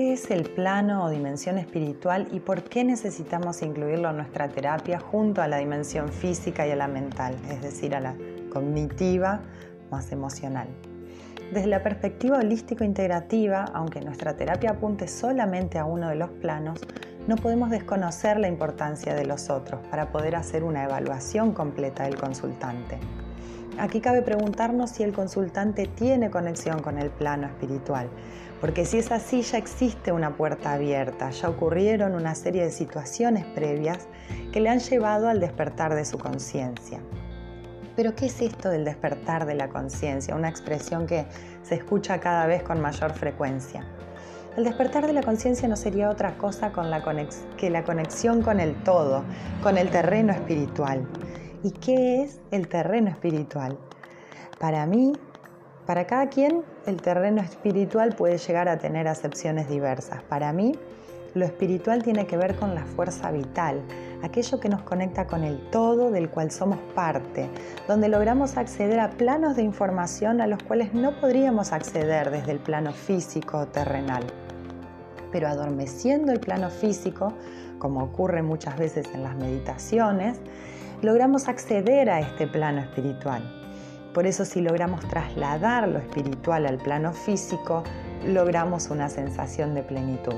¿qué es el plano o dimensión espiritual y por qué necesitamos incluirlo en nuestra terapia junto a la dimensión física y a la mental, es decir, a la cognitiva más emocional? Desde la perspectiva holístico-integrativa, aunque nuestra terapia apunte solamente a uno de los planos, no podemos desconocer la importancia de los otros para poder hacer una evaluación completa del consultante. Aquí cabe preguntarnos si el consultante tiene conexión con el plano espiritual, porque si es así ya existe una puerta abierta, ya ocurrieron una serie de situaciones previas que le han llevado al despertar de su conciencia. Pero ¿qué es esto del despertar de la conciencia? Una expresión que se escucha cada vez con mayor frecuencia. El despertar de la conciencia no sería otra cosa que la conexión con el todo, con el terreno espiritual. ¿Y qué es el terreno espiritual? Para mí, para cada quien, el terreno espiritual puede llegar a tener acepciones diversas. Para mí, lo espiritual tiene que ver con la fuerza vital, aquello que nos conecta con el todo del cual somos parte, donde logramos acceder a planos de información a los cuales no podríamos acceder desde el plano físico o terrenal. Pero adormeciendo el plano físico, como ocurre muchas veces en las meditaciones, logramos acceder a este plano espiritual. Por eso si logramos trasladar lo espiritual al plano físico, logramos una sensación de plenitud.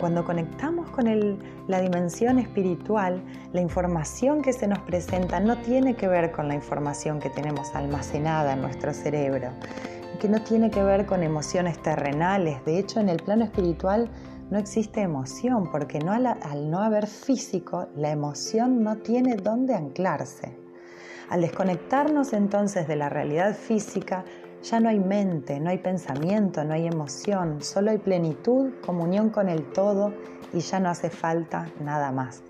Cuando conectamos con la dimensión espiritual, la información que se nos presenta no tiene que ver con la información que tenemos almacenada en nuestro cerebro, que no tiene que ver con emociones terrenales. De hecho, en el plano espiritual no existe emoción, porque al no haber físico, la emoción no tiene dónde anclarse. Al desconectarnos entonces de la realidad física, ya no hay mente, no hay pensamiento, no hay emoción, solo hay plenitud, comunión con el todo y ya no hace falta nada más.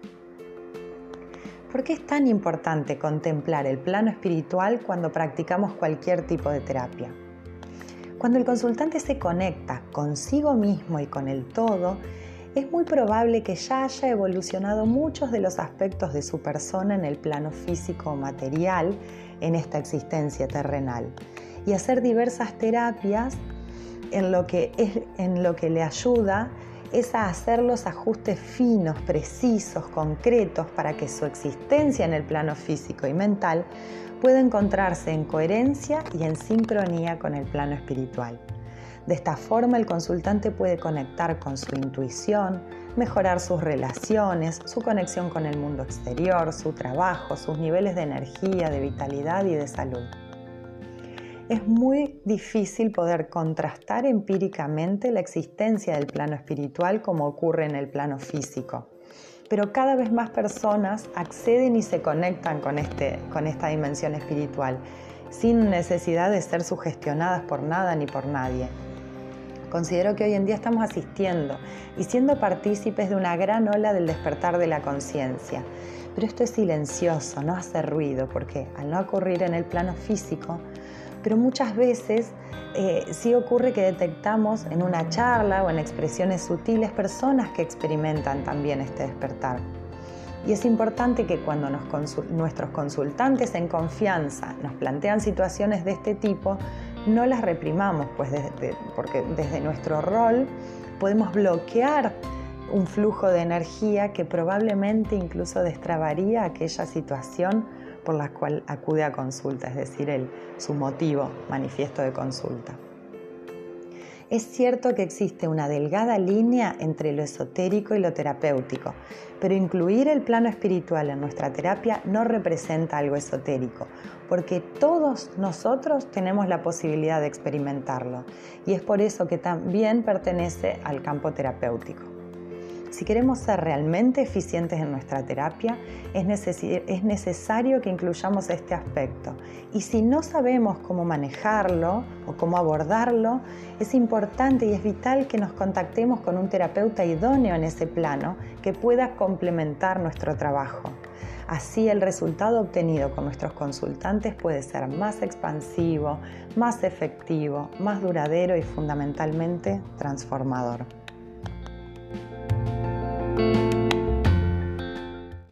¿Por qué es tan importante contemplar el plano espiritual cuando practicamos cualquier tipo de terapia? Cuando el consultante se conecta consigo mismo y con el todo, es muy probable que ya haya evolucionado muchos de los aspectos de su persona en el plano físico o material en esta existencia terrenal y hacer diversas terapias en lo que, en lo que le ayuda es a hacer los ajustes finos, precisos, concretos para que su existencia en el plano físico y mental pueda encontrarse en coherencia y en sincronía con el plano espiritual. De esta forma el consultante puede conectar con su intuición, mejorar sus relaciones, su conexión con el mundo exterior, su trabajo, sus niveles de energía, de vitalidad y de salud es muy difícil poder contrastar empíricamente la existencia del plano espiritual como ocurre en el plano físico. Pero cada vez más personas acceden y se conectan con, este, con esta dimensión espiritual, sin necesidad de ser sugestionadas por nada ni por nadie. Considero que hoy en día estamos asistiendo y siendo partícipes de una gran ola del despertar de la conciencia. Pero esto es silencioso, no hace ruido, porque al no ocurrir en el plano físico, pero muchas veces eh, sí ocurre que detectamos en una charla o en expresiones sutiles personas que experimentan también este despertar. Y es importante que cuando nuestros consultantes en confianza nos plantean situaciones de este tipo, no las reprimamos, pues porque desde nuestro rol podemos bloquear un flujo de energía que probablemente incluso destrabaría aquella situación por la cual acude a consulta, es decir, el, su motivo manifiesto de consulta. Es cierto que existe una delgada línea entre lo esotérico y lo terapéutico, pero incluir el plano espiritual en nuestra terapia no representa algo esotérico, porque todos nosotros tenemos la posibilidad de experimentarlo y es por eso que también pertenece al campo terapéutico. Si queremos ser realmente eficientes en nuestra terapia, es, necesario que incluyamos este aspecto. Y si no sabemos cómo manejarlo o cómo abordarlo, es importante y es vital que nos contactemos con un terapeuta idóneo en ese plano que pueda complementar nuestro trabajo. Así el resultado obtenido con nuestros consultantes puede ser más expansivo, más efectivo, más duradero y fundamentalmente transformador.